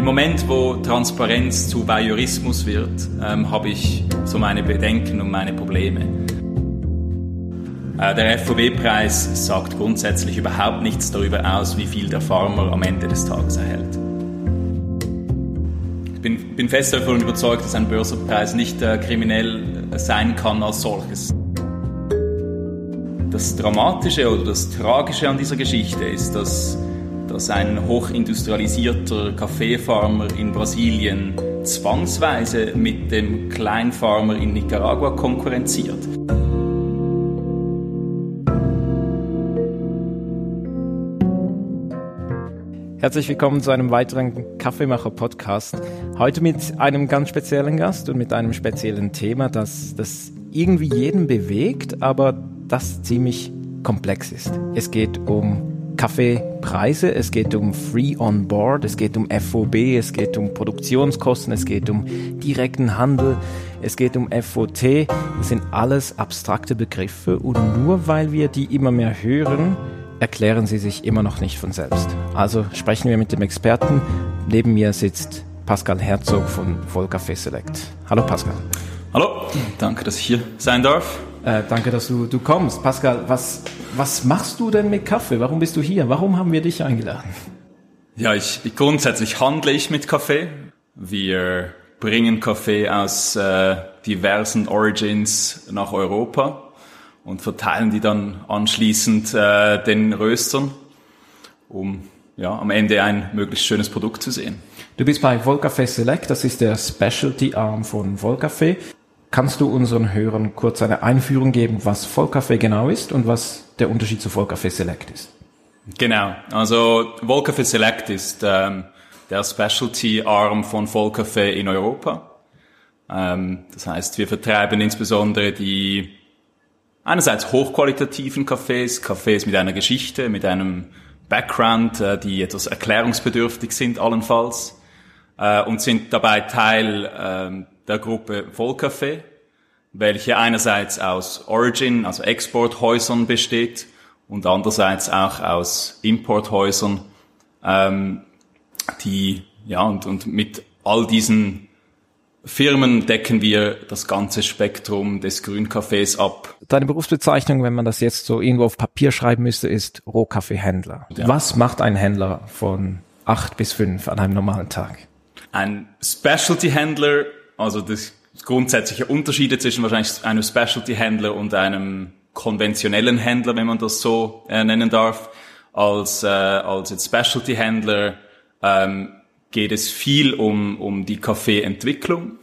Im Moment, wo Transparenz zu Voyeurismus wird, ähm, habe ich so meine Bedenken und meine Probleme. Äh, der FOB-Preis sagt grundsätzlich überhaupt nichts darüber aus, wie viel der Farmer am Ende des Tages erhält. Ich bin, bin fest davon überzeugt, dass ein Börsenpreis nicht äh, kriminell sein kann als solches. Das Dramatische oder das Tragische an dieser Geschichte ist, dass dass ein hochindustrialisierter Kaffeefarmer in Brasilien zwangsweise mit dem Kleinfarmer in Nicaragua konkurrenziert. Herzlich willkommen zu einem weiteren Kaffeemacher-Podcast. Heute mit einem ganz speziellen Gast und mit einem speziellen Thema, das, das irgendwie jeden bewegt, aber das ziemlich komplex ist. Es geht um Kaffeepreise, es geht um Free on Board, es geht um FOB, es geht um Produktionskosten, es geht um direkten Handel, es geht um FOT. Das sind alles abstrakte Begriffe und nur weil wir die immer mehr hören, erklären sie sich immer noch nicht von selbst. Also sprechen wir mit dem Experten. Neben mir sitzt Pascal Herzog von Vollcafé Select. Hallo Pascal. Hallo, danke, dass ich hier sein darf. Äh, danke, dass du, du kommst. Pascal, was, was machst du denn mit Kaffee? Warum bist du hier? Warum haben wir dich eingeladen? Ja, ich, ich grundsätzlich handle ich mit Kaffee. Wir bringen Kaffee aus äh, diversen Origins nach Europa und verteilen die dann anschließend äh, den Röstern, um ja, am Ende ein möglichst schönes Produkt zu sehen. Du bist bei Volcafé Select, das ist der Specialty Arm von Volcafé. Kannst du unseren Hörern kurz eine Einführung geben, was Vollkaffee genau ist und was der Unterschied zu Vollkaffee Select ist? Genau, also Vollkaffee Select ist ähm, der Specialty-Arm von Vollkaffee in Europa. Ähm, das heißt, wir vertreiben insbesondere die einerseits hochqualitativen Cafés, Cafés mit einer Geschichte, mit einem Background, äh, die etwas erklärungsbedürftig sind allenfalls äh, und sind dabei Teil äh, der Gruppe Vollcafé, welche einerseits aus Origin, also Exporthäusern besteht und andererseits auch aus Importhäusern, ähm, die ja und, und mit all diesen Firmen decken wir das ganze Spektrum des Grüncafés ab. Deine Berufsbezeichnung, wenn man das jetzt so irgendwo auf Papier schreiben müsste, ist Rohkaffeehändler. Ja. Was macht ein Händler von acht bis fünf an einem normalen Tag? Ein Specialty-Händler also das grundsätzliche Unterschiede zwischen wahrscheinlich einem Specialty-Händler und einem konventionellen Händler, wenn man das so äh, nennen darf. Als, äh, als Specialty-Händler ähm, geht es viel um, um die Kaffeeentwicklung,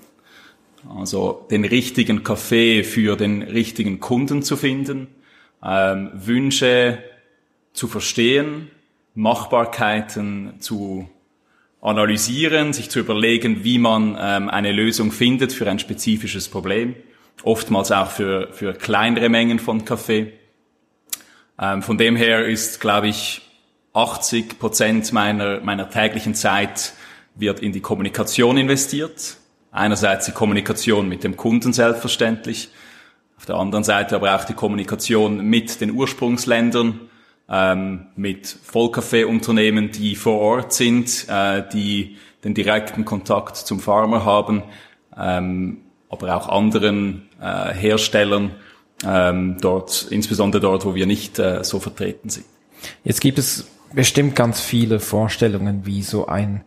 also den richtigen Kaffee für den richtigen Kunden zu finden, ähm, Wünsche zu verstehen, Machbarkeiten zu analysieren, sich zu überlegen, wie man ähm, eine Lösung findet für ein spezifisches Problem, oftmals auch für, für kleinere Mengen von Kaffee. Ähm, von dem her ist, glaube ich, 80 Prozent meiner, meiner täglichen Zeit wird in die Kommunikation investiert. Einerseits die Kommunikation mit dem Kunden selbstverständlich, auf der anderen Seite aber auch die Kommunikation mit den Ursprungsländern, ähm, mit Vollkaffeeunternehmen, die vor Ort sind, äh, die den direkten Kontakt zum Farmer haben, ähm, aber auch anderen äh, Herstellern ähm, dort, insbesondere dort, wo wir nicht äh, so vertreten sind. Jetzt gibt es bestimmt ganz viele Vorstellungen, wie so ein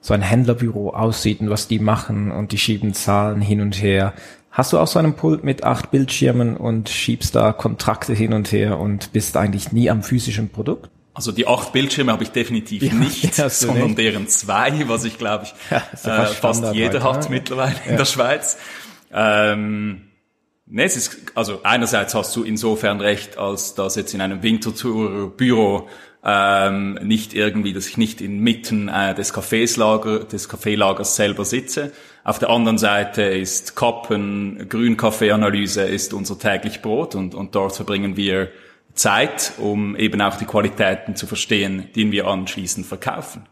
so ein Händlerbüro aussieht und was die machen und die schieben Zahlen hin und her. Hast du auch so einen Pult mit acht Bildschirmen und schiebst da Kontrakte hin und her und bist eigentlich nie am physischen Produkt? Also die acht Bildschirme habe ich definitiv ja, nicht, sondern nicht. deren zwei, was ich glaube ich ja, äh, fast, jeder halt, hat ja. mittlerweile in der Schweiz. Ähm, ne, es ist, also einerseits hast du insofern recht, als dass jetzt in einem Wintertour-Büro ähm, nicht irgendwie, dass ich nicht inmitten äh, des Kaffeeslager, des Kaffeelagers selber sitze. Auf der anderen Seite ist Kappen, Grünkaffeeanalyse ist unser täglich Brot und, und dort verbringen wir Zeit, um eben auch die Qualitäten zu verstehen, die wir anschließend verkaufen.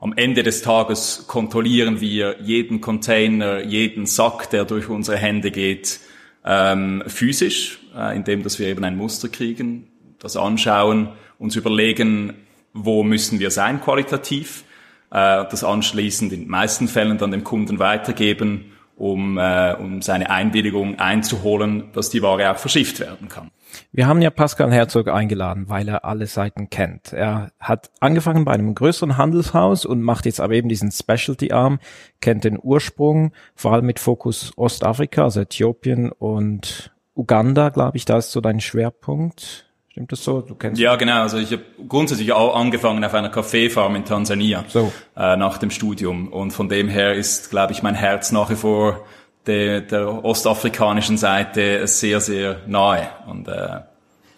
Am Ende des Tages kontrollieren wir jeden Container, jeden Sack, der durch unsere Hände geht, ähm, physisch, äh, indem dass wir eben ein Muster kriegen, das anschauen, uns überlegen, wo müssen wir sein qualitativ, äh, das anschließend in den meisten Fällen dann dem Kunden weitergeben, um, äh, um seine Einwilligung einzuholen, dass die Ware auch verschifft werden kann. Wir haben ja Pascal Herzog eingeladen, weil er alle Seiten kennt. Er hat angefangen bei einem größeren Handelshaus und macht jetzt aber eben diesen Specialty-Arm, kennt den Ursprung, vor allem mit Fokus Ostafrika, also Äthiopien und Uganda, glaube ich, da ist so dein Schwerpunkt. Stimmt das so? Du kennst ja, genau. Also ich habe grundsätzlich auch angefangen auf einer Kaffeefarm in Tansania so. äh, nach dem Studium. Und von dem her ist, glaube ich, mein Herz nach wie vor der, der ostafrikanischen Seite sehr, sehr nahe. Und, äh,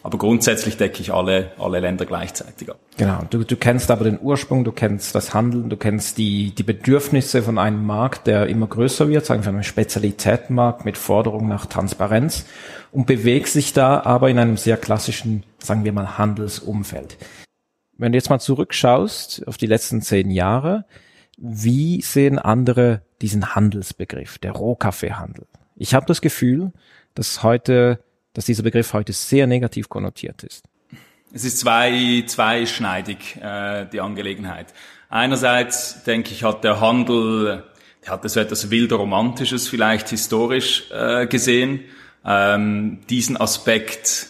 aber grundsätzlich decke ich alle, alle Länder gleichzeitig ab. Genau. Du, du kennst aber den Ursprung, du kennst das Handeln, du kennst die, die Bedürfnisse von einem Markt, der immer größer wird, sagen wir mal Spezialitätenmarkt mit Forderung nach Transparenz und bewegst sich da aber in einem sehr klassischen, sagen wir mal, Handelsumfeld. Wenn du jetzt mal zurückschaust auf die letzten zehn Jahre, wie sehen andere diesen Handelsbegriff, der Rohkaffeehandel? Ich habe das Gefühl, dass heute, dass dieser Begriff heute sehr negativ konnotiert ist. Es ist zwei, zweischneidig, äh, die Angelegenheit. Einerseits, denke ich, hat der Handel, der hatte so etwas wilder Romantisches vielleicht historisch äh, gesehen. Ähm, diesen Aspekt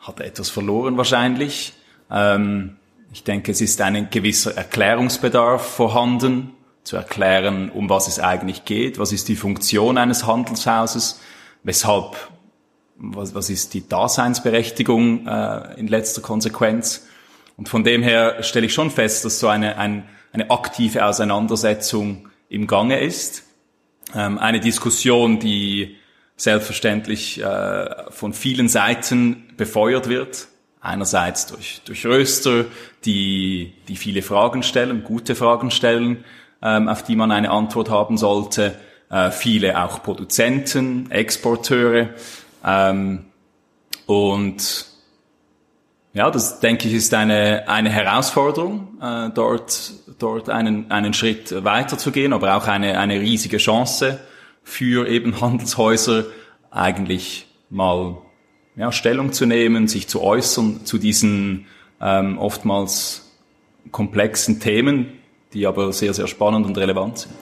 hat etwas verloren wahrscheinlich. Ähm, ich denke, es ist ein gewisser Erklärungsbedarf vorhanden, zu erklären, um was es eigentlich geht, was ist die Funktion eines Handelshauses, weshalb, was, was ist die Daseinsberechtigung äh, in letzter Konsequenz. Und von dem her stelle ich schon fest, dass so eine, ein, eine aktive Auseinandersetzung im Gange ist. Ähm, eine Diskussion, die selbstverständlich äh, von vielen Seiten befeuert wird. Einerseits durch, durch Röster, die, die viele Fragen stellen, gute Fragen stellen, ähm, auf die man eine Antwort haben sollte. Äh, viele auch Produzenten, Exporteure. Ähm, und ja, das denke ich ist eine, eine Herausforderung, äh, dort, dort einen, einen Schritt weiterzugehen, aber auch eine, eine riesige Chance für eben Handelshäuser eigentlich mal ja, Stellung zu nehmen, sich zu äußern zu diesen ähm, oftmals komplexen Themen, die aber sehr, sehr spannend und relevant sind.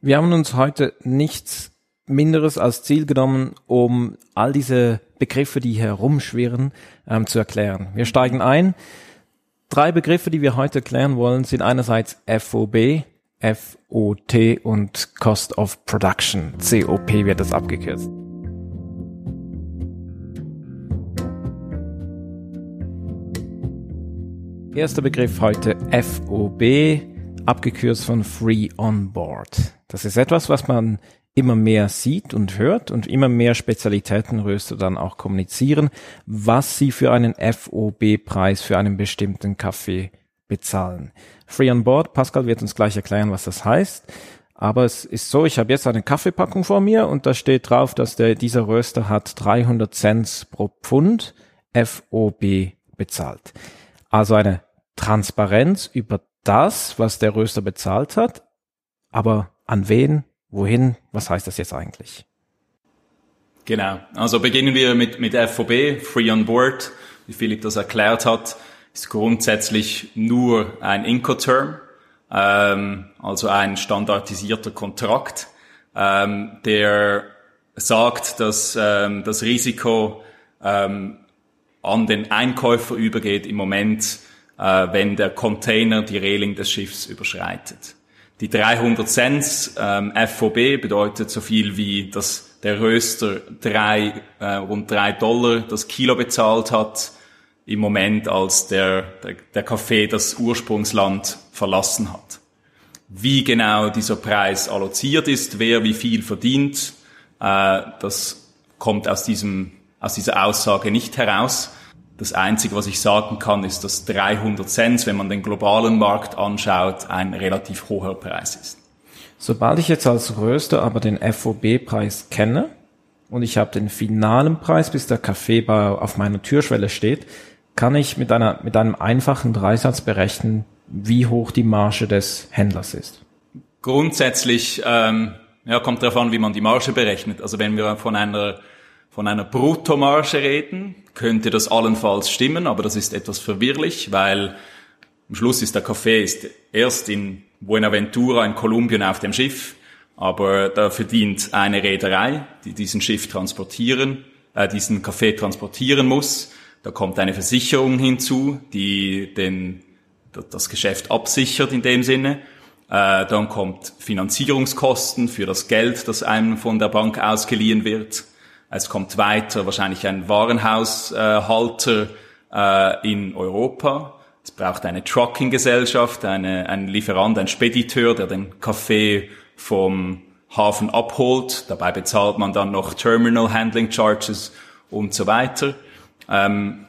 Wir haben uns heute nichts Minderes als Ziel genommen, um all diese Begriffe, die herumschwirren, ähm, zu erklären. Wir steigen ein. Drei Begriffe, die wir heute erklären wollen, sind einerseits FOB, FOT und Cost of Production. COP wird das abgekürzt. Erster Begriff heute FOB, abgekürzt von Free On Board. Das ist etwas, was man immer mehr sieht und hört und immer mehr Spezialitätenröster dann auch kommunizieren, was sie für einen FOB-Preis für einen bestimmten Kaffee bezahlen. Free on Board, Pascal wird uns gleich erklären, was das heißt. Aber es ist so, ich habe jetzt eine Kaffeepackung vor mir und da steht drauf, dass der, dieser Röster hat 300 Cent pro Pfund FOB bezahlt. Also eine Transparenz über das, was der Röster bezahlt hat, aber an wen, wohin, was heißt das jetzt eigentlich? Genau, also beginnen wir mit, mit FOB, Free on Board, wie Philipp das erklärt hat ist grundsätzlich nur ein Incoterm, ähm, also ein standardisierter Kontrakt, ähm, der sagt, dass ähm, das Risiko ähm, an den Einkäufer übergeht im Moment, äh, wenn der Container die Reling des Schiffs überschreitet. Die 300 Cent ähm, FOB bedeutet so viel wie, dass der Röster drei, äh, rund drei Dollar das Kilo bezahlt hat, im Moment, als der, der, der Kaffee das Ursprungsland verlassen hat. Wie genau dieser Preis alloziert ist, wer wie viel verdient, äh, das kommt aus, diesem, aus dieser Aussage nicht heraus. Das Einzige, was ich sagen kann, ist, dass 300 Cent, wenn man den globalen Markt anschaut, ein relativ hoher Preis ist. Sobald ich jetzt als Röster aber den FOB-Preis kenne und ich habe den finalen Preis, bis der Kaffeebar auf meiner Türschwelle steht, kann ich mit, einer, mit einem einfachen Dreisatz berechnen, wie hoch die Marge des Händlers ist? Grundsätzlich ähm, ja, kommt darauf an, wie man die Marge berechnet. Also wenn wir von einer von einer Bruttomarge reden, könnte das allenfalls stimmen, aber das ist etwas verwirrlich, weil Am Schluss ist der Kaffee ist erst in Buenaventura in Kolumbien auf dem Schiff, aber da verdient eine Reederei, die diesen Schiff transportieren, äh, diesen Kaffee transportieren muss. Da kommt eine Versicherung hinzu, die den, das Geschäft absichert in dem Sinne. Äh, dann kommt Finanzierungskosten für das Geld, das einem von der Bank ausgeliehen wird. Es kommt weiter wahrscheinlich ein Warenhaushalter äh, in Europa. Es braucht eine Trucking-Gesellschaft, eine, ein Lieferant, ein Spediteur, der den Kaffee vom Hafen abholt. Dabei bezahlt man dann noch Terminal Handling Charges und so weiter. Ähm,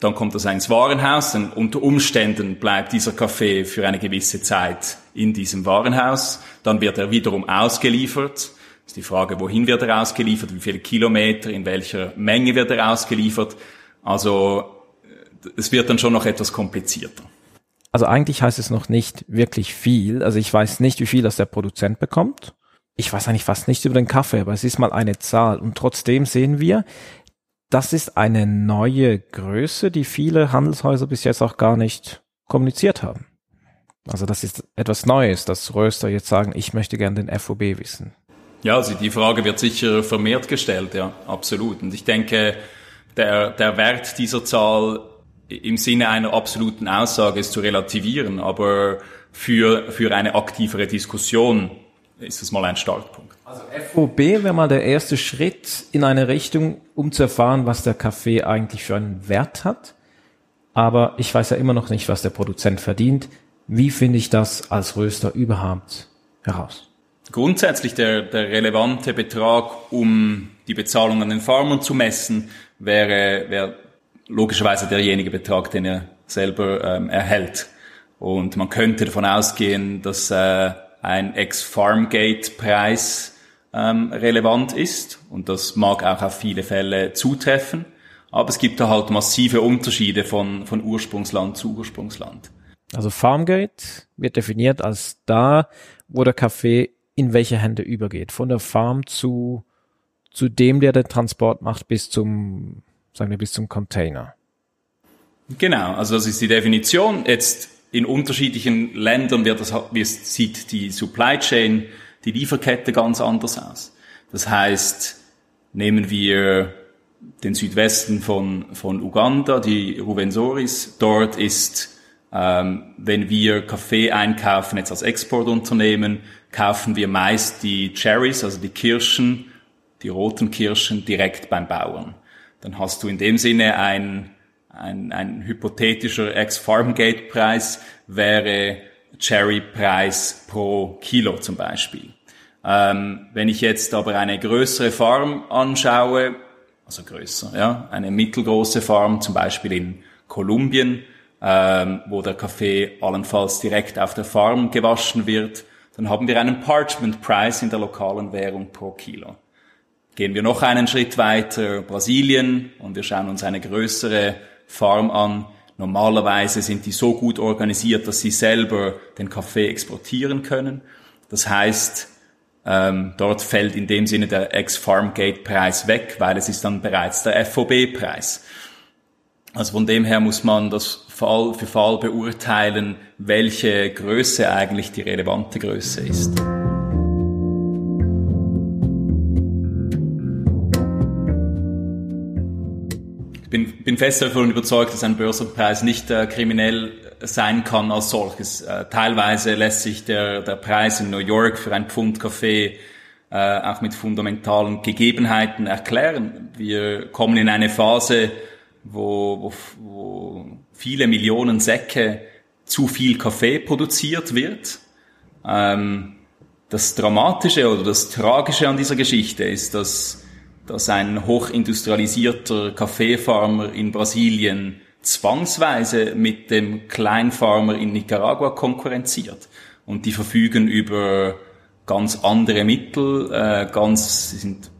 dann kommt das ins Warenhaus, und unter Umständen bleibt dieser Kaffee für eine gewisse Zeit in diesem Warenhaus. Dann wird er wiederum ausgeliefert ist die Frage, wohin wird er ausgeliefert, wie viele Kilometer, in welcher Menge wird er ausgeliefert. Also es wird dann schon noch etwas komplizierter. Also eigentlich heißt es noch nicht wirklich viel. Also ich weiß nicht, wie viel das der Produzent bekommt. Ich weiß eigentlich fast nicht über den Kaffee, aber es ist mal eine Zahl. Und trotzdem sehen wir, das ist eine neue Größe, die viele Handelshäuser bis jetzt auch gar nicht kommuniziert haben. Also das ist etwas Neues, dass Röster jetzt sagen, ich möchte gerne den FOB wissen. Ja, also die Frage wird sicher vermehrt gestellt, ja, absolut. Und ich denke, der, der Wert dieser Zahl im Sinne einer absoluten Aussage ist zu relativieren, aber für, für eine aktivere Diskussion ist es mal ein Startpunkt. Also FOB wäre mal der erste Schritt in eine Richtung, um zu erfahren, was der Kaffee eigentlich für einen Wert hat. Aber ich weiß ja immer noch nicht, was der Produzent verdient. Wie finde ich das als Röster überhaupt heraus? Grundsätzlich der, der relevante Betrag, um die Bezahlung an den Farmern zu messen, wäre, wäre logischerweise derjenige Betrag, den er selber ähm, erhält. Und man könnte davon ausgehen, dass äh, ein Ex-Farmgate-Preis ähm, relevant ist. Und das mag auch auf viele Fälle zutreffen. Aber es gibt da halt massive Unterschiede von, von Ursprungsland zu Ursprungsland. Also Farmgate wird definiert als da, wo der Kaffee in welche Hände übergeht. Von der Farm zu, zu dem, der den Transport macht, bis zum, sagen wir, bis zum Container. Genau, also das ist die Definition. Jetzt in unterschiedlichen Ländern wird das, wie sieht die Supply Chain, die Lieferkette ganz anders aus. Das heißt, nehmen wir den Südwesten von, von Uganda, die Ruvensoris. Dort ist, ähm, wenn wir Kaffee einkaufen, jetzt als Exportunternehmen, kaufen wir meist die Cherries, also die Kirschen, die roten Kirschen direkt beim Bauern. Dann hast du in dem Sinne ein, ein, ein hypothetischer Ex-Farmgate-Preis wäre Cherry-Preis pro Kilo zum Beispiel. Ähm, wenn ich jetzt aber eine größere Farm anschaue, also größer, ja, eine mittelgroße Farm, zum Beispiel in Kolumbien, ähm, wo der Kaffee allenfalls direkt auf der Farm gewaschen wird, dann haben wir einen Parchment Price in der lokalen Währung pro Kilo. Gehen wir noch einen Schritt weiter, Brasilien, und wir schauen uns eine größere Farm an. Normalerweise sind die so gut organisiert, dass sie selber den Kaffee exportieren können. Das heißt, ähm, dort fällt in dem Sinne der Ex-Farmgate-Preis weg, weil es ist dann bereits der FOB-Preis. Also von dem her muss man das Fall für Fall beurteilen, welche Größe eigentlich die relevante Größe ist. Bin, bin fest davon überzeugt, dass ein Börsenpreis nicht äh, kriminell sein kann als solches. Äh, teilweise lässt sich der, der Preis in New York für ein Pfund Kaffee äh, auch mit fundamentalen Gegebenheiten erklären. Wir kommen in eine Phase, wo, wo, wo viele Millionen Säcke zu viel Kaffee produziert wird. Ähm, das Dramatische oder das Tragische an dieser Geschichte ist, dass, dass ein hochindustrialisierter Kaffeefarmer in Brasilien zwangsweise mit dem Kleinfarmer in Nicaragua konkurrenziert. Und die verfügen über ganz andere Mittel, äh, ganz, sind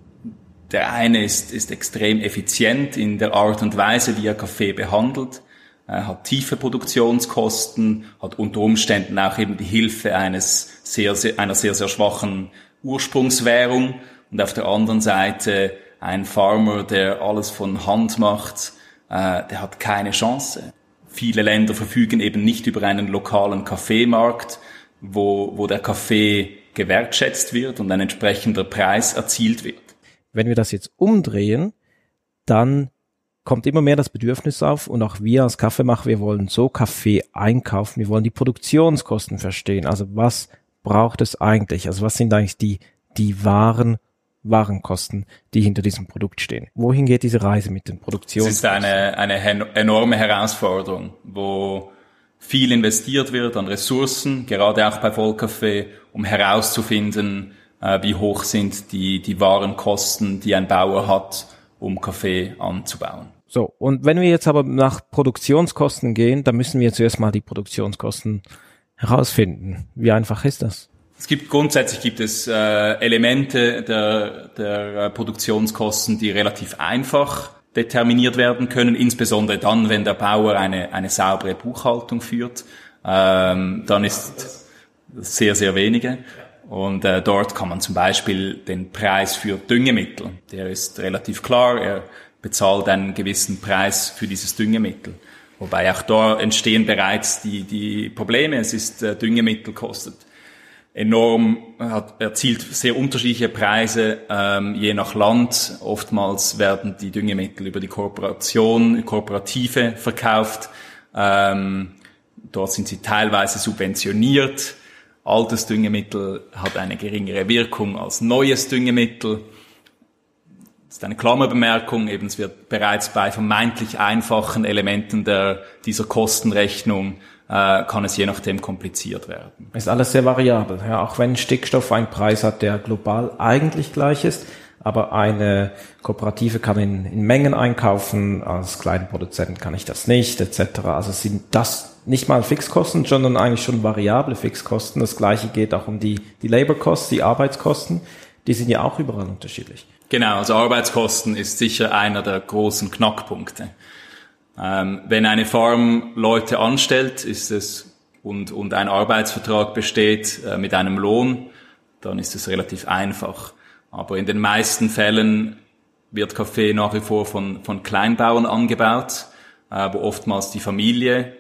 der eine ist, ist extrem effizient in der Art und Weise, wie er Kaffee behandelt. Hat tiefe Produktionskosten, hat unter Umständen auch eben die Hilfe eines sehr, sehr, einer sehr, sehr schwachen Ursprungswährung. Und auf der anderen Seite ein Farmer, der alles von Hand macht, äh, der hat keine Chance. viele Länder verfügen eben nicht über einen lokalen Kaffeemarkt, wo, wo der Kaffee gewertschätzt wird und ein entsprechender Preis erzielt wird. Wenn wir das jetzt umdrehen, dann kommt immer mehr das Bedürfnis auf und auch wir als Kaffeemacher, wir wollen so Kaffee einkaufen, wir wollen die Produktionskosten verstehen. Also was braucht es eigentlich? Also was sind eigentlich die, die wahren Warenkosten, die hinter diesem Produkt stehen. Wohin geht diese Reise mit den Produktionskosten? Es ist eine, eine enorme Herausforderung, wo viel investiert wird an Ressourcen, gerade auch bei Vollkaffee, um herauszufinden, äh, wie hoch sind die, die Warenkosten, die ein Bauer hat, um Kaffee anzubauen. So, und wenn wir jetzt aber nach Produktionskosten gehen, dann müssen wir zuerst mal die Produktionskosten herausfinden. Wie einfach ist das? Es gibt grundsätzlich gibt es äh, Elemente der, der äh, Produktionskosten, die relativ einfach determiniert werden können, insbesondere dann, wenn der Bauer eine, eine saubere Buchhaltung führt. Ähm, dann ist sehr, sehr wenige. Und äh, dort kann man zum Beispiel den Preis für Düngemittel, der ist relativ klar, er bezahlt einen gewissen Preis für dieses Düngemittel. Wobei auch da entstehen bereits die, die Probleme, es ist äh, Düngemittel kostet enorm, hat erzielt sehr unterschiedliche Preise, ähm, je nach Land. Oftmals werden die Düngemittel über die Kooperation, Kooperative verkauft. Ähm, dort sind sie teilweise subventioniert. Altes Düngemittel hat eine geringere Wirkung als neues Düngemittel. Das ist eine Klammerbemerkung, eben es wird bereits bei vermeintlich einfachen Elementen der, dieser Kostenrechnung äh, kann es je nachdem kompliziert werden. Ist alles sehr variabel. Ja, auch wenn Stickstoff einen Preis hat, der global eigentlich gleich ist, aber eine Kooperative kann in, in Mengen einkaufen, als kleinen Produzenten kann ich das nicht, etc. Also sind das nicht mal Fixkosten, sondern eigentlich schon variable Fixkosten. Das gleiche geht auch um die, die Labor Costs, die Arbeitskosten. Die sind ja auch überall unterschiedlich. Genau, also Arbeitskosten ist sicher einer der großen Knackpunkte. Ähm, wenn eine Farm Leute anstellt, ist es und, und ein Arbeitsvertrag besteht äh, mit einem Lohn, dann ist es relativ einfach. Aber in den meisten Fällen wird Kaffee nach wie vor von, von Kleinbauern angebaut, äh, wo oftmals die Familie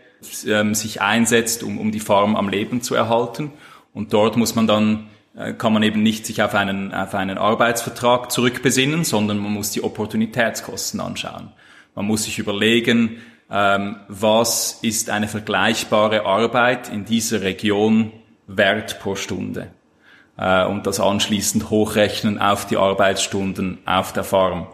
äh, sich einsetzt, um, um die Farm am Leben zu erhalten. Und dort muss man dann äh, kann man eben nicht sich auf einen, auf einen Arbeitsvertrag zurückbesinnen, sondern man muss die Opportunitätskosten anschauen. Man muss sich überlegen, ähm, was ist eine vergleichbare Arbeit in dieser Region wert pro Stunde äh, und das anschließend hochrechnen auf die Arbeitsstunden auf der Farm.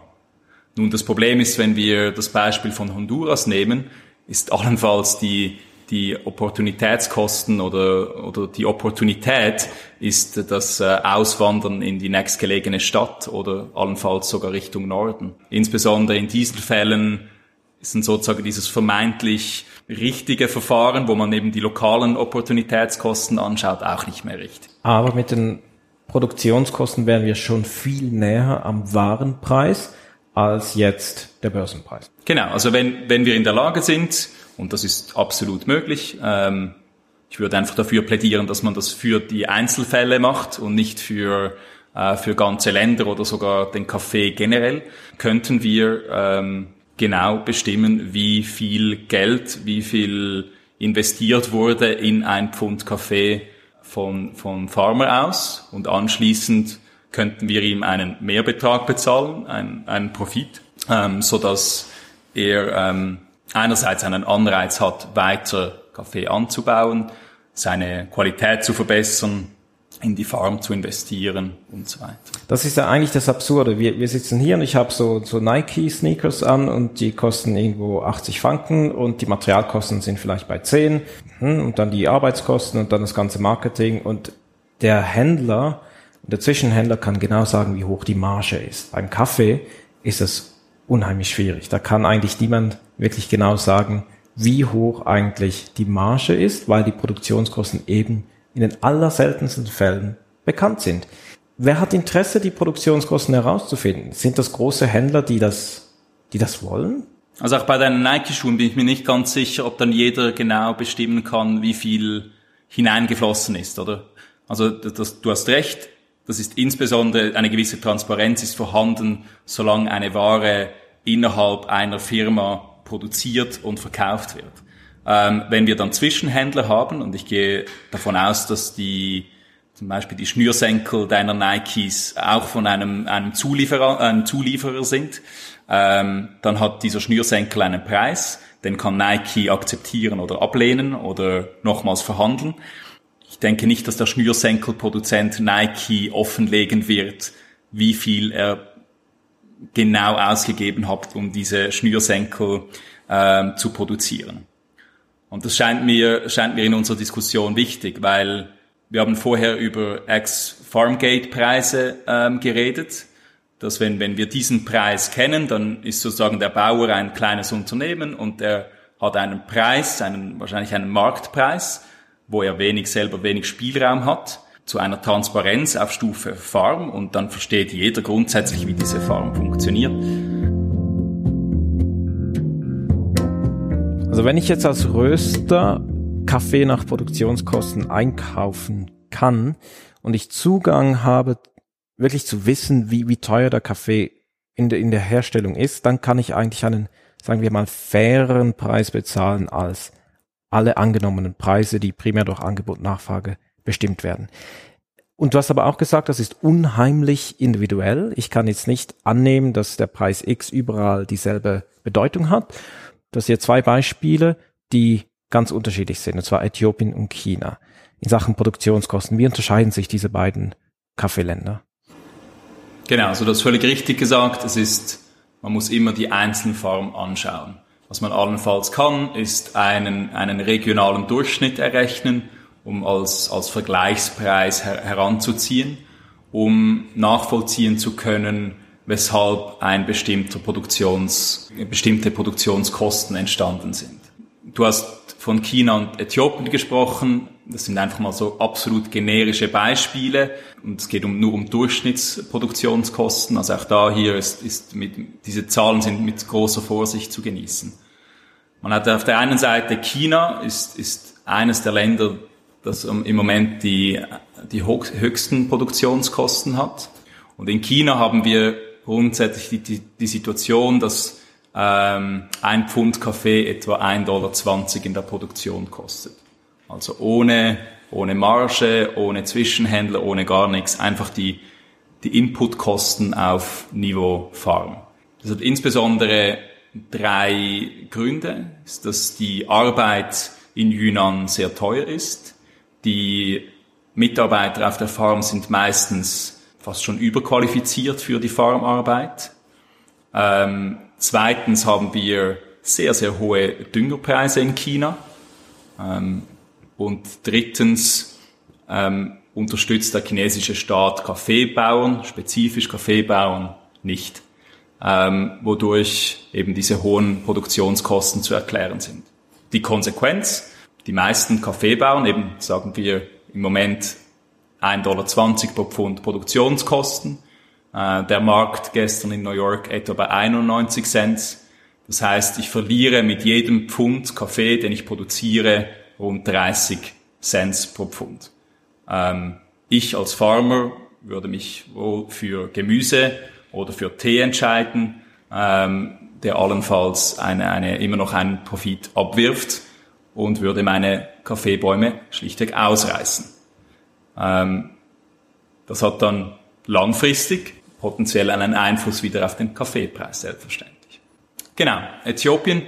Nun, das Problem ist, wenn wir das Beispiel von Honduras nehmen, ist allenfalls die die Opportunitätskosten oder, oder die Opportunität ist das äh, Auswandern in die nächstgelegene Stadt oder allenfalls sogar Richtung Norden. Insbesondere in diesen Fällen ist dann sozusagen dieses vermeintlich richtige Verfahren, wo man eben die lokalen Opportunitätskosten anschaut, auch nicht mehr richtig. Aber mit den Produktionskosten wären wir schon viel näher am Warenpreis als jetzt der Börsenpreis. Genau, also wenn, wenn wir in der Lage sind, und das ist absolut möglich. Ähm, ich würde einfach dafür plädieren, dass man das für die Einzelfälle macht und nicht für, äh, für ganze Länder oder sogar den Kaffee generell. Könnten wir ähm, genau bestimmen, wie viel Geld, wie viel investiert wurde in ein Pfund Kaffee von, von Farmer aus und anschließend könnten wir ihm einen Mehrbetrag bezahlen, einen, einen Profit, ähm, so dass er ähm, einerseits einen Anreiz hat, weiter Kaffee anzubauen, seine Qualität zu verbessern, in die Farm zu investieren und so weiter. Das ist ja eigentlich das Absurde. Wir, wir sitzen hier und ich habe so, so Nike-Sneakers an und die kosten irgendwo 80 Franken und die Materialkosten sind vielleicht bei 10 hm, und dann die Arbeitskosten und dann das ganze Marketing und der Händler, der Zwischenhändler kann genau sagen, wie hoch die Marge ist. Beim Kaffee ist es unheimlich schwierig. Da kann eigentlich niemand wirklich genau sagen, wie hoch eigentlich die Marge ist, weil die Produktionskosten eben in den allerseltensten Fällen bekannt sind. Wer hat Interesse, die Produktionskosten herauszufinden? Sind das große Händler, die das, die das wollen? Also auch bei deinen Nike-Schuhen bin ich mir nicht ganz sicher, ob dann jeder genau bestimmen kann, wie viel hineingeflossen ist, oder? Also das, du hast recht, das ist insbesondere eine gewisse Transparenz ist vorhanden, solange eine Ware innerhalb einer Firma produziert und verkauft wird. Ähm, wenn wir dann Zwischenhändler haben, und ich gehe davon aus, dass die zum Beispiel die Schnürsenkel deiner Nikes auch von einem, einem, Zulieferer, einem Zulieferer sind, ähm, dann hat dieser Schnürsenkel einen Preis, den kann Nike akzeptieren oder ablehnen oder nochmals verhandeln. Ich denke nicht, dass der Schnürsenkelproduzent Nike offenlegen wird, wie viel er genau ausgegeben hat, um diese Schnürsenkel ähm, zu produzieren. Und das scheint mir, scheint mir in unserer Diskussion wichtig, weil wir haben vorher über Ex-Farmgate-Preise ähm, geredet, dass wenn, wenn wir diesen Preis kennen, dann ist sozusagen der Bauer ein kleines Unternehmen und er hat einen Preis, einen, wahrscheinlich einen Marktpreis, wo er wenig selber wenig Spielraum hat, zu einer Transparenz auf Stufe Farm und dann versteht jeder grundsätzlich, wie diese Farm funktioniert. Also wenn ich jetzt als Röster Kaffee nach Produktionskosten einkaufen kann und ich Zugang habe, wirklich zu wissen, wie, wie teuer der Kaffee in der, in der Herstellung ist, dann kann ich eigentlich einen, sagen wir mal, fairen Preis bezahlen als alle angenommenen Preise, die primär durch Angebot Nachfrage bestimmt werden. Und du hast aber auch gesagt, das ist unheimlich individuell. Ich kann jetzt nicht annehmen, dass der Preis X überall dieselbe Bedeutung hat. Das sind hier zwei Beispiele, die ganz unterschiedlich sind, und zwar Äthiopien und China. In Sachen Produktionskosten, wie unterscheiden sich diese beiden Kaffeeländer? Genau, also du hast völlig richtig gesagt. Es ist, man muss immer die einzelnen Farmen anschauen. Was man allenfalls kann, ist einen, einen regionalen Durchschnitt errechnen, um als, als Vergleichspreis her, heranzuziehen, um nachvollziehen zu können, weshalb ein bestimmter Produktions, bestimmte Produktionskosten entstanden sind. Du hast von China und Äthiopien gesprochen. Das sind einfach mal so absolut generische Beispiele. Und es geht um, nur um Durchschnittsproduktionskosten. Also auch da hier ist, ist mit, diese Zahlen sind mit großer Vorsicht zu genießen. Man hat auf der einen Seite China, ist, ist eines der Länder, das im Moment die, die höchsten Produktionskosten hat. Und in China haben wir grundsätzlich die, die, die Situation, dass ähm, ein Pfund Kaffee etwa 1,20 Dollar in der Produktion kostet. Also ohne, ohne Marge, ohne Zwischenhändler, ohne gar nichts, einfach die, die Inputkosten auf Niveau Farm. Das hat insbesondere drei Gründe. Ist, dass die Arbeit in Yunnan sehr teuer ist. Die Mitarbeiter auf der Farm sind meistens fast schon überqualifiziert für die Farmarbeit. Ähm, Zweitens haben wir sehr, sehr hohe Düngerpreise in China. Ähm, und drittens ähm, unterstützt der chinesische Staat Kaffeebauern, spezifisch Kaffeebauern, nicht, ähm, wodurch eben diese hohen Produktionskosten zu erklären sind. Die Konsequenz, die meisten Kaffeebauern, eben sagen wir im Moment 1,20 Dollar pro Pfund Produktionskosten, äh, der Markt gestern in New York etwa bei 91 Cent. Das heißt, ich verliere mit jedem Pfund Kaffee, den ich produziere, rund 30 Cent pro Pfund. Ähm, ich als Farmer würde mich wohl für Gemüse oder für Tee entscheiden, ähm, der allenfalls eine, eine, immer noch einen Profit abwirft und würde meine Kaffeebäume schlichtweg ausreißen. Ähm, das hat dann langfristig potenziell einen Einfluss wieder auf den Kaffeepreis, selbstverständlich. Genau, Äthiopien,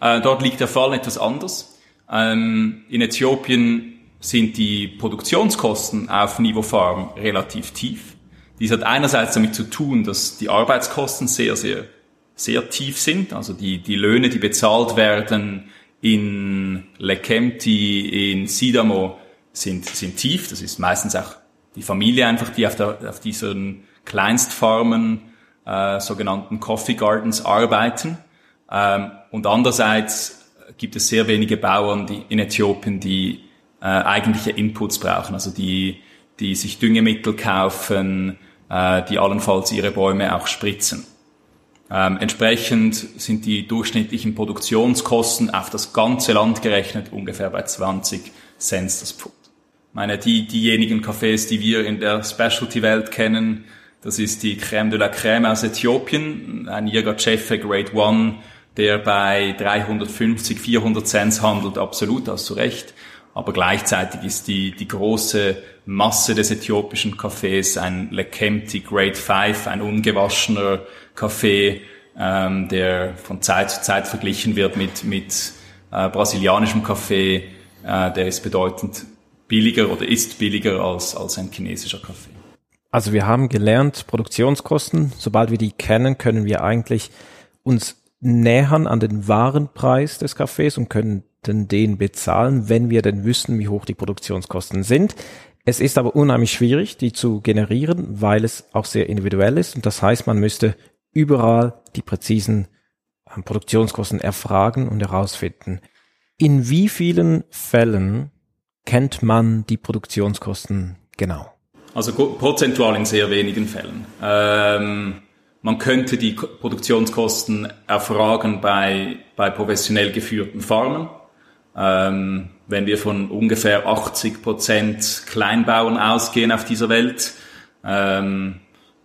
äh, dort liegt der Fall etwas anders. Ähm, in Äthiopien sind die Produktionskosten auf Niveau Farm relativ tief. Dies hat einerseits damit zu tun, dass die Arbeitskosten sehr, sehr, sehr tief sind. Also die, die Löhne, die bezahlt werden in Lekemti, in Sidamo, sind, sind tief. Das ist meistens auch die Familie einfach, die auf, der, auf diesen Kleinstfarmen, äh, sogenannten Coffee Gardens arbeiten. Ähm, und andererseits gibt es sehr wenige Bauern die in Äthiopien, die äh, eigentliche Inputs brauchen, also die, die sich Düngemittel kaufen, äh, die allenfalls ihre Bäume auch spritzen. Ähm, entsprechend sind die durchschnittlichen Produktionskosten auf das ganze Land gerechnet ungefähr bei 20 Cent das Pfund. Meine, die, diejenigen Cafés, die wir in der Specialty-Welt kennen, das ist die Crème de la Crème aus Äthiopien, ein Jäger Chefe Grade One, der bei 350, 400 Cent handelt, absolut, hast du recht. Aber gleichzeitig ist die, die große Masse des äthiopischen Kaffees ein Lekemti Grade 5, ein ungewaschener Kaffee, ähm, der von Zeit zu Zeit verglichen wird mit, mit äh, brasilianischem Kaffee. Äh, der ist bedeutend billiger oder ist billiger als, als ein chinesischer Kaffee. Also wir haben gelernt, Produktionskosten, sobald wir die kennen, können wir eigentlich uns nähern an den wahren Preis des Kaffees und können den bezahlen, wenn wir denn wüssten, wie hoch die Produktionskosten sind. Es ist aber unheimlich schwierig, die zu generieren, weil es auch sehr individuell ist und das heißt, man müsste überall die präzisen ähm, Produktionskosten erfragen und herausfinden. In wie vielen Fällen kennt man die Produktionskosten genau? Also prozentual in sehr wenigen Fällen. Ähm, man könnte die Produktionskosten erfragen bei, bei professionell geführten Farmen. Ähm, wenn wir von ungefähr 80 Prozent Kleinbauern ausgehen auf dieser Welt, ähm,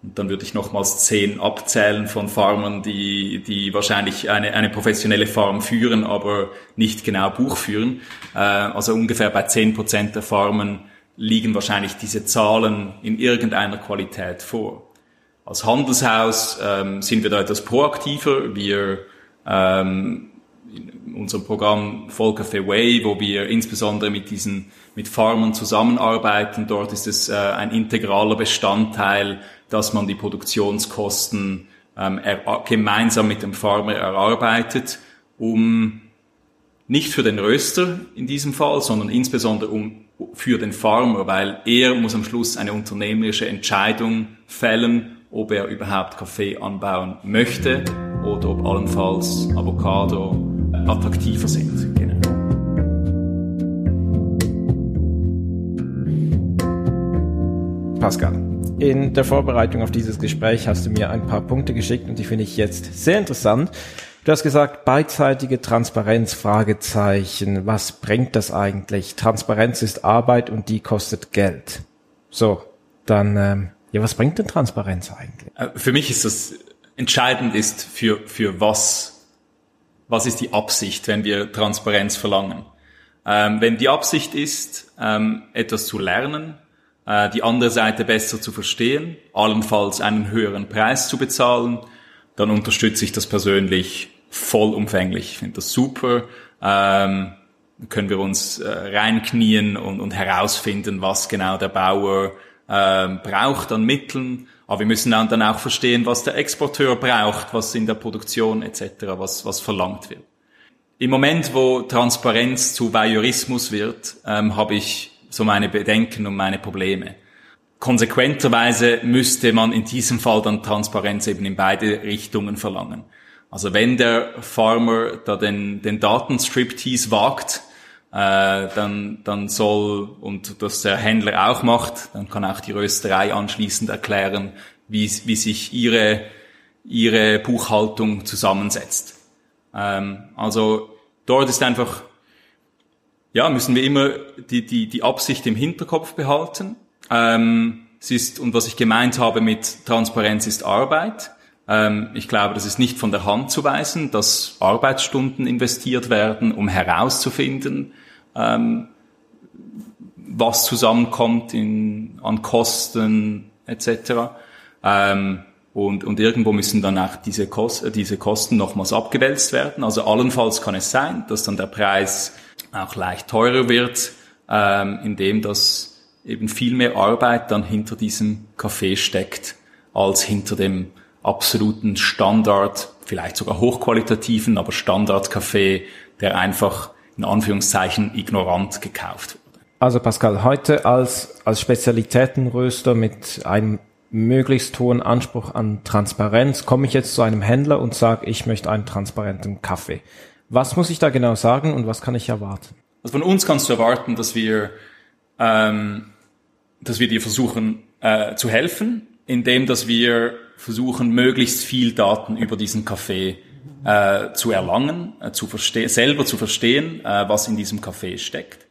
dann würde ich nochmals zehn abzählen von Farmern, die, die wahrscheinlich eine, eine professionelle Farm führen, aber nicht genau Buch führen. Äh, also ungefähr bei zehn Prozent der Farmen liegen wahrscheinlich diese Zahlen in irgendeiner Qualität vor. Als Handelshaus ähm, sind wir da etwas proaktiver. Wir ähm, in unserem Programm Volker Way, wo wir insbesondere mit diesen mit Farmern zusammenarbeiten. Dort ist es äh, ein integraler Bestandteil dass man die Produktionskosten ähm, gemeinsam mit dem Farmer erarbeitet, um nicht für den Röster in diesem Fall, sondern insbesondere um, für den Farmer, weil er muss am Schluss eine unternehmerische Entscheidung fällen, ob er überhaupt Kaffee anbauen möchte oder ob allenfalls Avocado attraktiver sind. Genau. Pascal, in der Vorbereitung auf dieses Gespräch hast du mir ein paar Punkte geschickt und die finde ich jetzt sehr interessant. Du hast gesagt, beidseitige Transparenz, Fragezeichen. Was bringt das eigentlich? Transparenz ist Arbeit und die kostet Geld. So, dann, ähm, ja, was bringt denn Transparenz eigentlich? Äh, für mich ist das entscheidend ist für, für was, was ist die Absicht, wenn wir Transparenz verlangen? Ähm, wenn die Absicht ist, ähm, etwas zu lernen, äh, die andere Seite besser zu verstehen, allenfalls einen höheren Preis zu bezahlen, dann unterstütze ich das persönlich vollumfänglich. Ich finde das super. Ähm, können wir uns äh, reinknien und, und herausfinden, was genau der Bauer ähm, braucht an Mitteln. Aber wir müssen dann, auch verstehen, was der Exporteur braucht, was in der Produktion etc., was, was verlangt wird. Im Moment, wo Transparenz zu Voyeurismus wird, ähm, habe ich so meine Bedenken und meine Probleme. Konsequenterweise müsste man in diesem Fall dann Transparenz eben in beide Richtungen verlangen. Also wenn der Farmer da den, den Datenstriptease wagt, äh, dann, dann soll, und das der Händler auch macht, dann kann auch die Rösterei anschließend erklären, wie, wie sich ihre, ihre Buchhaltung zusammensetzt. Ähm, also dort ist einfach ja, müssen wir immer die, die, die Absicht im Hinterkopf behalten. Ähm, es ist, und was ich gemeint habe mit Transparenz ist Arbeit. Ähm, ich glaube, das ist nicht von der Hand zu weisen, dass Arbeitsstunden investiert werden, um herauszufinden, ähm, was zusammenkommt in, an Kosten etc. Ähm, und, und irgendwo müssen dann auch diese, Kost, diese Kosten nochmals abgewälzt werden. Also allenfalls kann es sein, dass dann der Preis auch leicht teurer wird, ähm, indem das eben viel mehr Arbeit dann hinter diesem Kaffee steckt, als hinter dem absoluten Standard, vielleicht sogar hochqualitativen, aber Standard-Kaffee, der einfach in Anführungszeichen ignorant gekauft wurde. Also Pascal, heute als, als Spezialitätenröster mit einem möglichst hohen Anspruch an Transparenz komme ich jetzt zu einem Händler und sage, ich möchte einen transparenten Kaffee. Was muss ich da genau sagen und was kann ich erwarten? Also von uns kannst du erwarten, dass wir, ähm, dass wir dir versuchen äh, zu helfen, indem dass wir versuchen, möglichst viel Daten über diesen Kaffee äh, zu erlangen, äh, zu verstehen, selber zu verstehen, äh, was in diesem Kaffee steckt.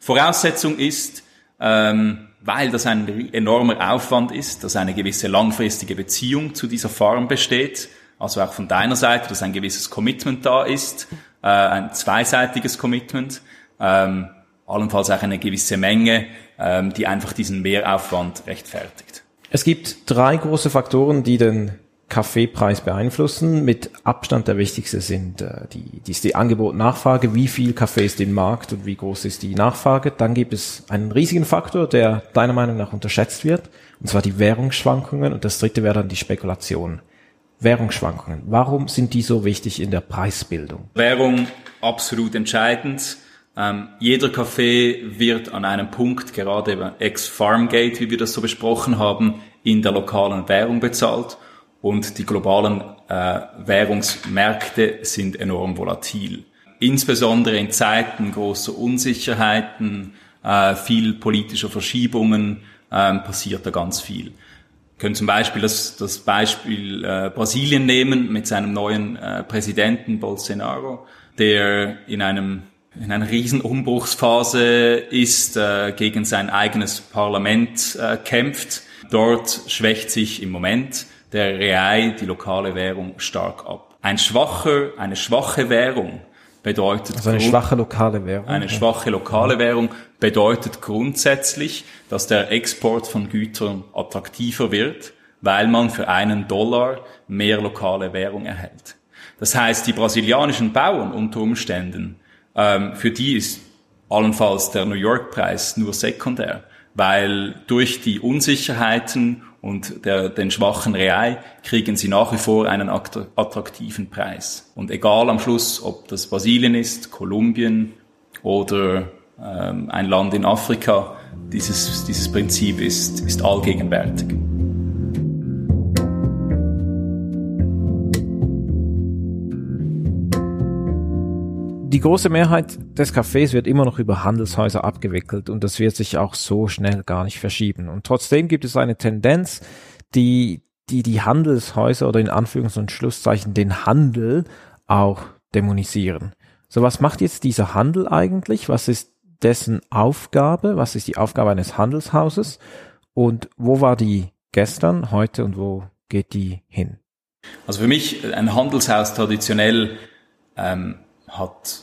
Voraussetzung ist, ähm, weil das ein enormer Aufwand ist, dass eine gewisse langfristige Beziehung zu dieser Farm besteht, Also auch von deiner Seite, dass ein gewisses Commitment da ist, äh, ein zweiseitiges Commitment, ähm, allenfalls auch eine gewisse Menge, ähm, die einfach diesen Mehraufwand rechtfertigt. Es gibt drei große Faktoren, die den Kaffeepreis beeinflussen. Mit Abstand der wichtigste sind äh, die, die, die Angebot-Nachfrage, wie viel Kaffee ist im Markt und wie groß ist die Nachfrage. Dann gibt es einen riesigen Faktor, der deiner Meinung nach unterschätzt wird, und zwar die Währungsschwankungen. Und das dritte wäre dann die Spekulation. Währungsschwankungen. Warum sind die so wichtig in der Preisbildung? Währung absolut entscheidend. Ähm, jeder Kaffee wird an einem Punkt, gerade über Ex-Farmgate, wie wir das so besprochen haben, in der lokalen Währung bezahlt und die globalen äh, Währungsmärkte sind enorm volatil. Insbesondere in Zeiten großer Unsicherheiten, äh, viel politischer Verschiebungen äh, passiert da ganz viel. Wir können zum Beispiel das, das Beispiel äh, Brasilien nehmen mit seinem neuen äh, Präsidenten Bolsonaro, der in einem in einer Riesenumbruchsphase ist, äh, gegen sein eigenes Parlament äh, kämpft. Dort schwächt sich im Moment der Real, die lokale Währung, stark ab. Ein schwacher, eine schwache Währung bedeutet also eine schwache lokale Währung. Eine schwache lokale Währung bedeutet grundsätzlich, dass der Export von Gütern attraktiver wird, weil man für einen Dollar mehr lokale Währung erhält. Das heißt, die brasilianischen Bauern unter Umständen, ähm, für die ist allenfalls der New York Preis nur sekundär, weil durch die Unsicherheiten und der, den schwachen Real kriegen sie nach wie vor einen attraktiven Preis. Und egal am Schluss, ob das Brasilien ist, Kolumbien oder ähm, ein Land in Afrika, dieses, dieses Prinzip ist, ist allgegenwärtig. Die große Mehrheit des Cafés wird immer noch über Handelshäuser abgewickelt und das wird sich auch so schnell gar nicht verschieben. Und trotzdem gibt es eine Tendenz, die die, die Handelshäuser oder in Anführungs- und Schlusszeichen den Handel auch dämonisieren. So, was macht jetzt dieser Handel eigentlich? Was ist dessen Aufgabe? Was ist die Aufgabe eines Handelshauses? Und wo war die gestern, heute und wo geht die hin? Also für mich ein Handelshaus traditionell ähm, hat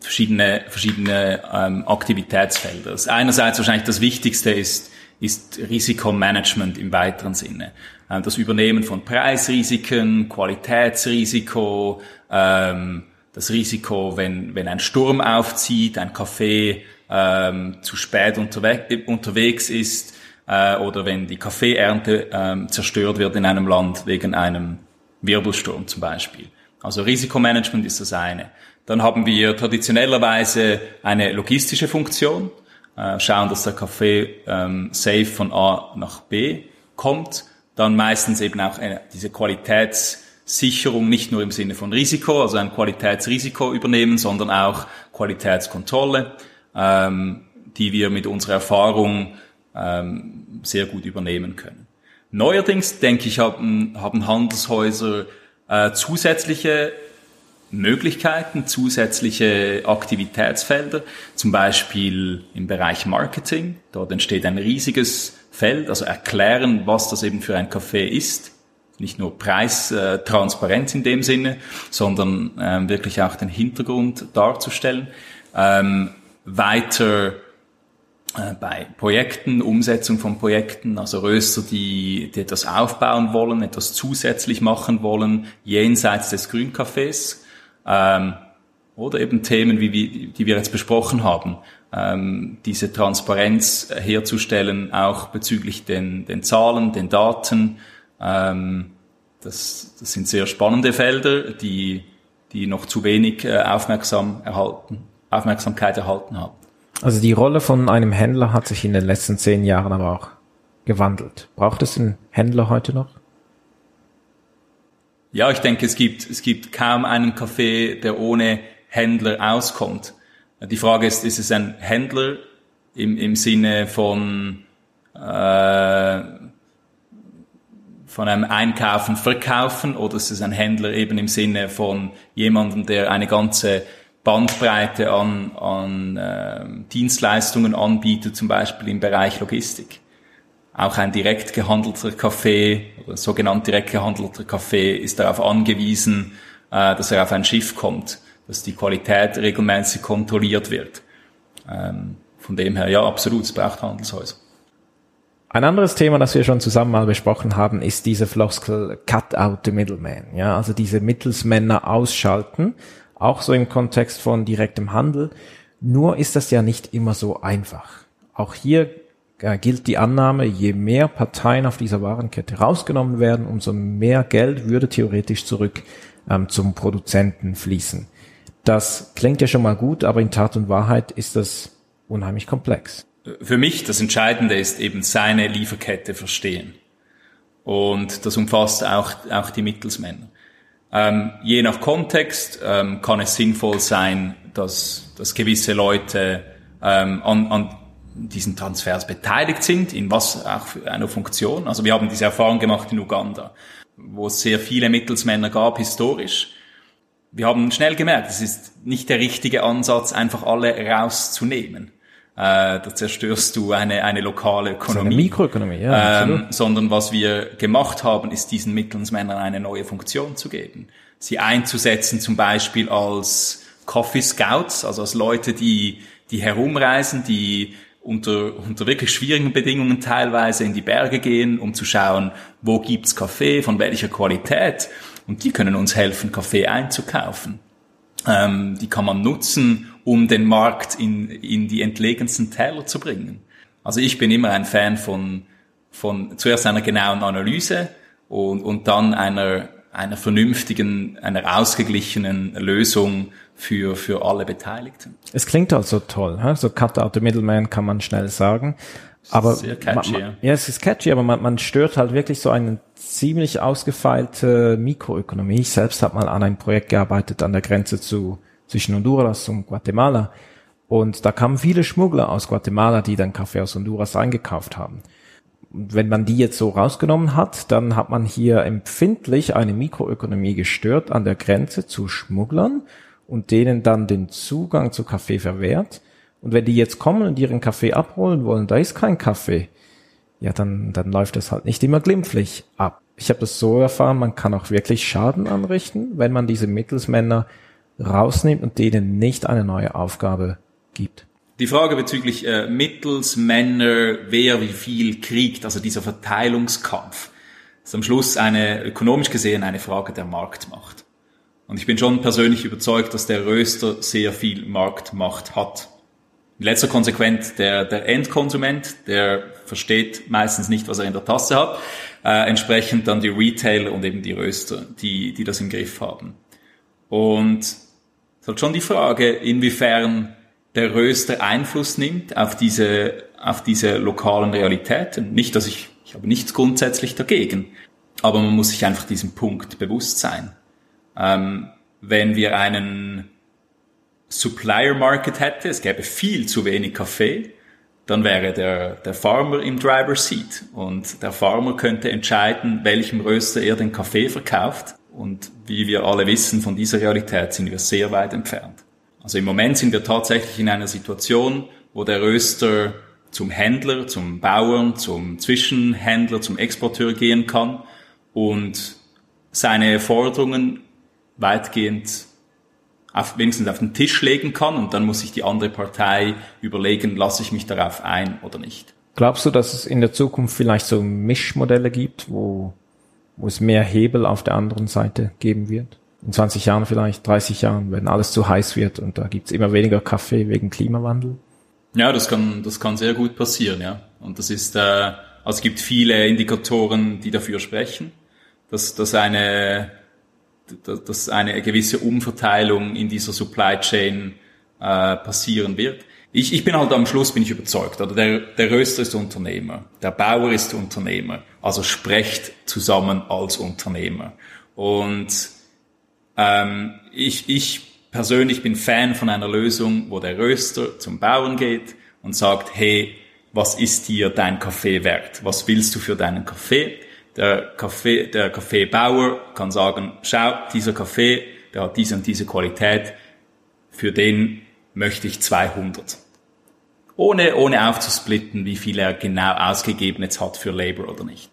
verschiedene, verschiedene ähm, Aktivitätsfelder. Einerseits wahrscheinlich das Wichtigste ist, ist Risikomanagement im weiteren Sinne. Ähm, das Übernehmen von Preisrisiken, Qualitätsrisiko, ähm, das Risiko, wenn, wenn ein Sturm aufzieht, ein Kaffee ähm, zu spät unterwe unterwegs ist äh, oder wenn die Kaffeeernte ähm, zerstört wird in einem Land wegen einem Wirbelsturm zum Beispiel. Also Risikomanagement ist das eine. Dann haben wir traditionellerweise eine logistische Funktion, äh, schauen, dass der Kaffee ähm, safe von A nach B kommt. Dann meistens eben auch eine, diese Qualitätssicherung nicht nur im Sinne von Risiko, also ein Qualitätsrisiko übernehmen, sondern auch Qualitätskontrolle, ähm, die wir mit unserer Erfahrung ähm, sehr gut übernehmen können. Neuerdings, denke ich, haben, haben Handelshäuser äh, zusätzliche Möglichkeiten, zusätzliche Aktivitätsfelder, zum Beispiel im Bereich Marketing. Dort entsteht ein riesiges Feld, also erklären, was das eben für ein Café ist. Nicht nur Preistransparenz in dem Sinne, sondern ähm, wirklich auch den Hintergrund darzustellen. Ähm, weiter bei Projekten, Umsetzung von Projekten, also Röster, die, die etwas aufbauen wollen, etwas zusätzlich machen wollen, jenseits des Grüncafés, ähm, oder eben Themen, wie, wie, die wir jetzt besprochen haben, ähm, diese Transparenz herzustellen, auch bezüglich den, den Zahlen, den Daten. Ähm, das, das sind sehr spannende Felder, die, die noch zu wenig äh, aufmerksam erhalten, Aufmerksamkeit erhalten haben. Also die Rolle von einem Händler hat sich in den letzten zehn Jahren aber auch gewandelt. Braucht es einen Händler heute noch? Ja, ich denke, es gibt, es gibt kaum einen Café, der ohne Händler auskommt. Die Frage ist, ist es ein Händler im, im Sinne von, äh, von einem Einkaufen, Verkaufen oder ist es ein Händler eben im Sinne von jemandem, der eine ganze Bandbreite an, an äh, Dienstleistungen anbietet, zum Beispiel im Bereich Logistik. auch ein direkt gehandelter Kaffee oder sogenannt direkt gehandelter Kaffee ist darauf angewiesen, äh, dass er auf ein Schiff kommt, dass die Qualität regelmäßig kontrolliert wird. Ähm, von dem her, ja, absolut, es braucht Handelshäuser. Ein anderes Thema, das wir schon zusammen mal besprochen haben, ist diese Floskel Cut out the middleman. Ja, also diese Mittelsmänner ausschalten, auch so im Kontext von direktem Handel. Nur ist das ja nicht immer so einfach. Auch hier äh, gilt die Annahme, je mehr Parteien auf dieser Warenkette rausgenommen werden, umso mehr Geld würde theoretisch zurück ähm, zum Produzenten fließen. Das klingt ja schon mal gut, aber in Tat und Wahrheit ist das unheimlich komplex für mich das Entscheidende ist eben seine Lieferkette verstehen. Und das umfasst auch, auch die Mittelsmänner. Ähm, je nach Kontext ähm, kann es sinnvoll sein, dass, dass gewisse Leute ähm, an, an diesen Transfers beteiligt sind, in was auch für eine Funktion. Also wir haben diese Erfahrung gemacht in Uganda, wo es sehr viele Mittelsmänner gab, historisch. Wir haben schnell gemerkt, es ist nicht der richtige Ansatz, einfach alle rauszunehmen äh, da zerstörst du eine, eine lokale Ökonomie. Eine Mikroökonomie, ja. Ähm, sondern was wir gemacht haben, ist diesen Mittelsmännern eine neue Funktion zu geben. Sie einzusetzen zum Beispiel als Coffee Scouts, also als Leute, die, die herumreisen, die unter, unter wirklich schwierigen Bedingungen teilweise in die Berge gehen, um zu schauen, wo gibt's Kaffee, von welcher Qualität. Und die können uns helfen, Kaffee einzukaufen. Ähm, die kann man nutzen, um den Markt in, in die entlegensten Täler zu bringen. Also ich bin immer ein Fan von, von zuerst einer genauen Analyse und, und dann einer, einer vernünftigen, einer ausgeglichenen Lösung für, für alle Beteiligten. Es klingt also toll, he? so Cut out the middleman kann man schnell sagen. Aber Sehr catchy, man, ja. ja, es ist catchy, aber man, man stört halt wirklich so eine ziemlich ausgefeilte Mikroökonomie. Ich selbst habe mal an einem Projekt gearbeitet an der Grenze zu zwischen Honduras und Guatemala. Und da kamen viele Schmuggler aus Guatemala, die dann Kaffee aus Honduras eingekauft haben. Und wenn man die jetzt so rausgenommen hat, dann hat man hier empfindlich eine Mikroökonomie gestört an der Grenze zu Schmugglern und denen dann den Zugang zu Kaffee verwehrt. Und wenn die jetzt kommen und ihren Kaffee abholen wollen, da ist kein Kaffee, ja, dann, dann läuft das halt nicht immer glimpflich ab. Ich habe das so erfahren, man kann auch wirklich Schaden anrichten, wenn man diese Mittelsmänner rausnimmt und denen nicht eine neue Aufgabe gibt. Die Frage bezüglich äh, Mittelsmänner, wer wie viel kriegt, also dieser Verteilungskampf, ist am Schluss eine, ökonomisch gesehen, eine Frage der Marktmacht. Und ich bin schon persönlich überzeugt, dass der Röster sehr viel Marktmacht hat. In letzter Konsequenz der, der Endkonsument, der versteht meistens nicht, was er in der Tasse hat. Äh, entsprechend dann die Retailer und eben die Röster, die, die das im Griff haben. Und ist halt schon die Frage, inwiefern der Röster Einfluss nimmt auf diese, auf diese lokalen Realitäten. Nicht, dass ich, ich habe nichts grundsätzlich dagegen, aber man muss sich einfach diesem Punkt bewusst sein. Ähm, wenn wir einen Supplier Market hätte, es gäbe viel zu wenig Kaffee, dann wäre der, der Farmer im Driver Seat und der Farmer könnte entscheiden, welchem Röster er den Kaffee verkauft und wie wir alle wissen, von dieser Realität sind wir sehr weit entfernt. Also im Moment sind wir tatsächlich in einer Situation, wo der Röster zum Händler, zum Bauern, zum Zwischenhändler, zum Exporteur gehen kann und seine Forderungen weitgehend auf, wenigstens auf den Tisch legen kann und dann muss sich die andere Partei überlegen, lasse ich mich darauf ein oder nicht. Glaubst du, dass es in der Zukunft vielleicht so Mischmodelle gibt, wo wo es mehr Hebel auf der anderen Seite geben wird. In 20 Jahren vielleicht, 30 Jahren, wenn alles zu heiß wird und da gibt's immer weniger Kaffee wegen Klimawandel. Ja, das kann, das kann sehr gut passieren, ja. Und das ist, äh, also es gibt viele Indikatoren, die dafür sprechen, dass, dass eine, dass eine gewisse Umverteilung in dieser Supply Chain äh, passieren wird. Ich, ich bin halt am Schluss bin ich überzeugt. Oder der, der Röster ist Unternehmer, der Bauer ist Unternehmer. Also sprecht zusammen als Unternehmer. Und ähm, ich, ich persönlich bin Fan von einer Lösung, wo der Röster zum Bauern geht und sagt, hey, was ist dir dein Kaffee wert? Was willst du für deinen Kaffee? Der Kaffee, der Kaffeebauer kann sagen, schau, dieser Kaffee, der hat diese und diese Qualität, für den möchte ich 200. ohne, ohne aufzusplitten, wie viel er genau ausgegeben jetzt hat für Labor oder nicht.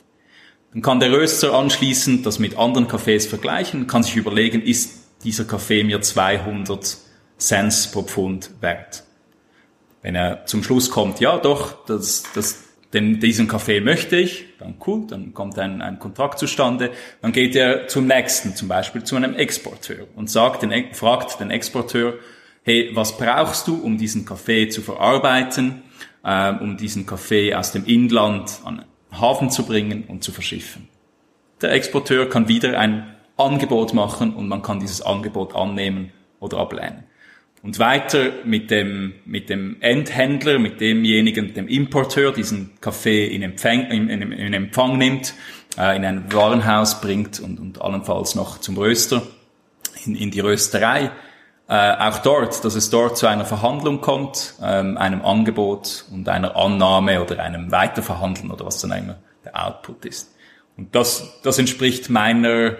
Dann kann der Röster anschließend das mit anderen Kaffees vergleichen, kann sich überlegen, ist dieser Kaffee mir 200 Cent pro Pfund wert? Wenn er zum Schluss kommt, ja doch, das, das, denn diesen Kaffee möchte ich, dann cool, dann kommt ein, ein Kontrakt zustande, dann geht er zum nächsten, zum Beispiel zu einem Exporteur und sagt den, fragt den Exporteur, hey, was brauchst du, um diesen Kaffee zu verarbeiten, äh, um diesen Kaffee aus dem Inland an den Hafen zu bringen und zu verschiffen. Der Exporteur kann wieder ein Angebot machen und man kann dieses Angebot annehmen oder ablehnen. Und weiter mit dem, mit dem Endhändler, mit demjenigen, dem Importeur, diesen Kaffee in Empfang, in, in, in Empfang nimmt, äh, in ein Warenhaus bringt und, und allenfalls noch zum Röster, in, in die Rösterei. Äh, auch dort, dass es dort zu einer Verhandlung kommt, ähm, einem Angebot und einer Annahme oder einem Weiterverhandeln oder was dann immer der Output ist. Und das, das entspricht meiner,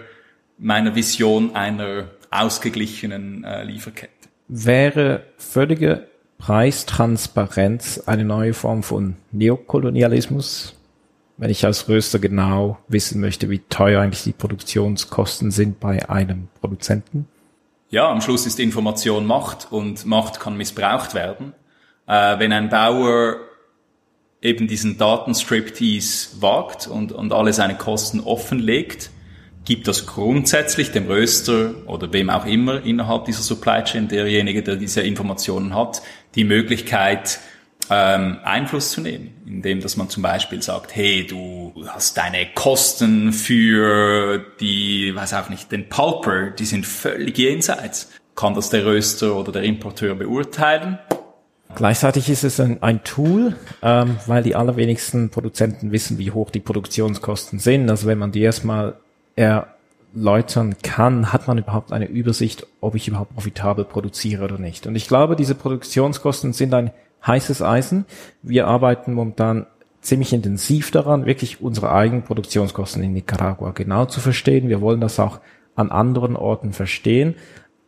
meiner Vision einer ausgeglichenen äh, Lieferkette wäre völlige Preistransparenz eine neue Form von Neokolonialismus, wenn ich als Röster genau wissen möchte, wie teuer eigentlich die Produktionskosten sind bei einem Produzenten? Ja, am Schluss ist Information Macht und Macht kann missbraucht werden. Äh, wenn ein Bauer eben diesen Datenstriptease wagt und, und alle seine Kosten offenlegt, gibt das grundsätzlich dem Röster oder wem auch immer innerhalb dieser Supply Chain, derjenige, der diese Informationen hat, die Möglichkeit, ähm, Einfluss zu nehmen, indem dass man zum Beispiel sagt, hey, du hast deine Kosten für die, weiß auch nicht, den Pulper, die sind völlig jenseits. Kann das der Röster oder der Importeur beurteilen? Gleichzeitig ist es ein, ein Tool, ähm, weil die allerwenigsten Produzenten wissen, wie hoch die Produktionskosten sind. Also wenn man die erstmal erläutern kann, hat man überhaupt eine Übersicht, ob ich überhaupt profitabel produziere oder nicht. Und ich glaube, diese Produktionskosten sind ein heißes Eisen. Wir arbeiten momentan ziemlich intensiv daran, wirklich unsere eigenen Produktionskosten in Nicaragua genau zu verstehen. Wir wollen das auch an anderen Orten verstehen,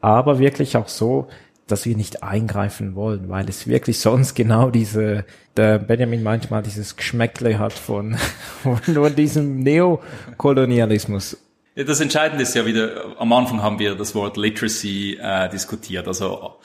aber wirklich auch so, dass wir nicht eingreifen wollen, weil es wirklich sonst genau diese, der Benjamin manchmal dieses Geschmäckle hat von, von nur diesem Neokolonialismus. Ja, das Entscheidende ist ja wieder, am Anfang haben wir das Wort Literacy äh, diskutiert, also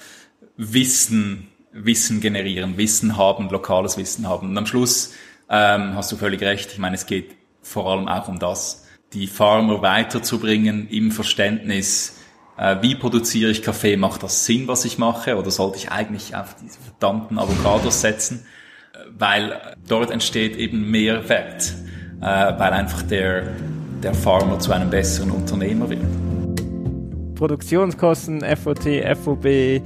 Wissen, Wissen generieren, Wissen haben, lokales Wissen haben. Und am Schluss ähm, hast du völlig recht, ich meine, es geht vor allem auch um das, die Farmer weiterzubringen im Verständnis, äh, wie produziere ich Kaffee? Macht das Sinn, was ich mache? Oder sollte ich eigentlich auf diese verdammten Avocados setzen? Äh, weil dort entsteht eben mehr Wert, äh, weil einfach der, der Farmer zu einem besseren Unternehmer wird. Produktionskosten, FOT, FOB,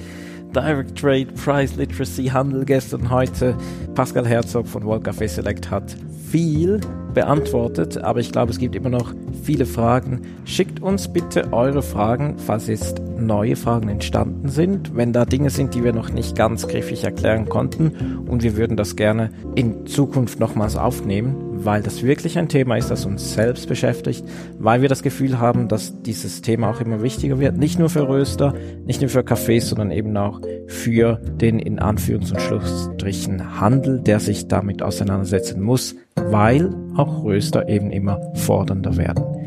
Direct Trade, Price Literacy, Handel gestern, heute. Pascal Herzog von World Café Select hat viel beantwortet, aber ich glaube, es gibt immer noch viele Fragen. Schickt uns bitte eure Fragen, falls jetzt neue Fragen entstanden sind, wenn da Dinge sind, die wir noch nicht ganz griffig erklären konnten und wir würden das gerne in Zukunft nochmals aufnehmen, weil das wirklich ein Thema ist, das uns selbst beschäftigt, weil wir das Gefühl haben, dass dieses Thema auch immer wichtiger wird, nicht nur für Röster, nicht nur für Cafés, sondern eben auch für den in Anführungs- und Schlussstrichen Handel, der sich damit auseinandersetzen muss, weil auch Röster eben immer fordernder werden.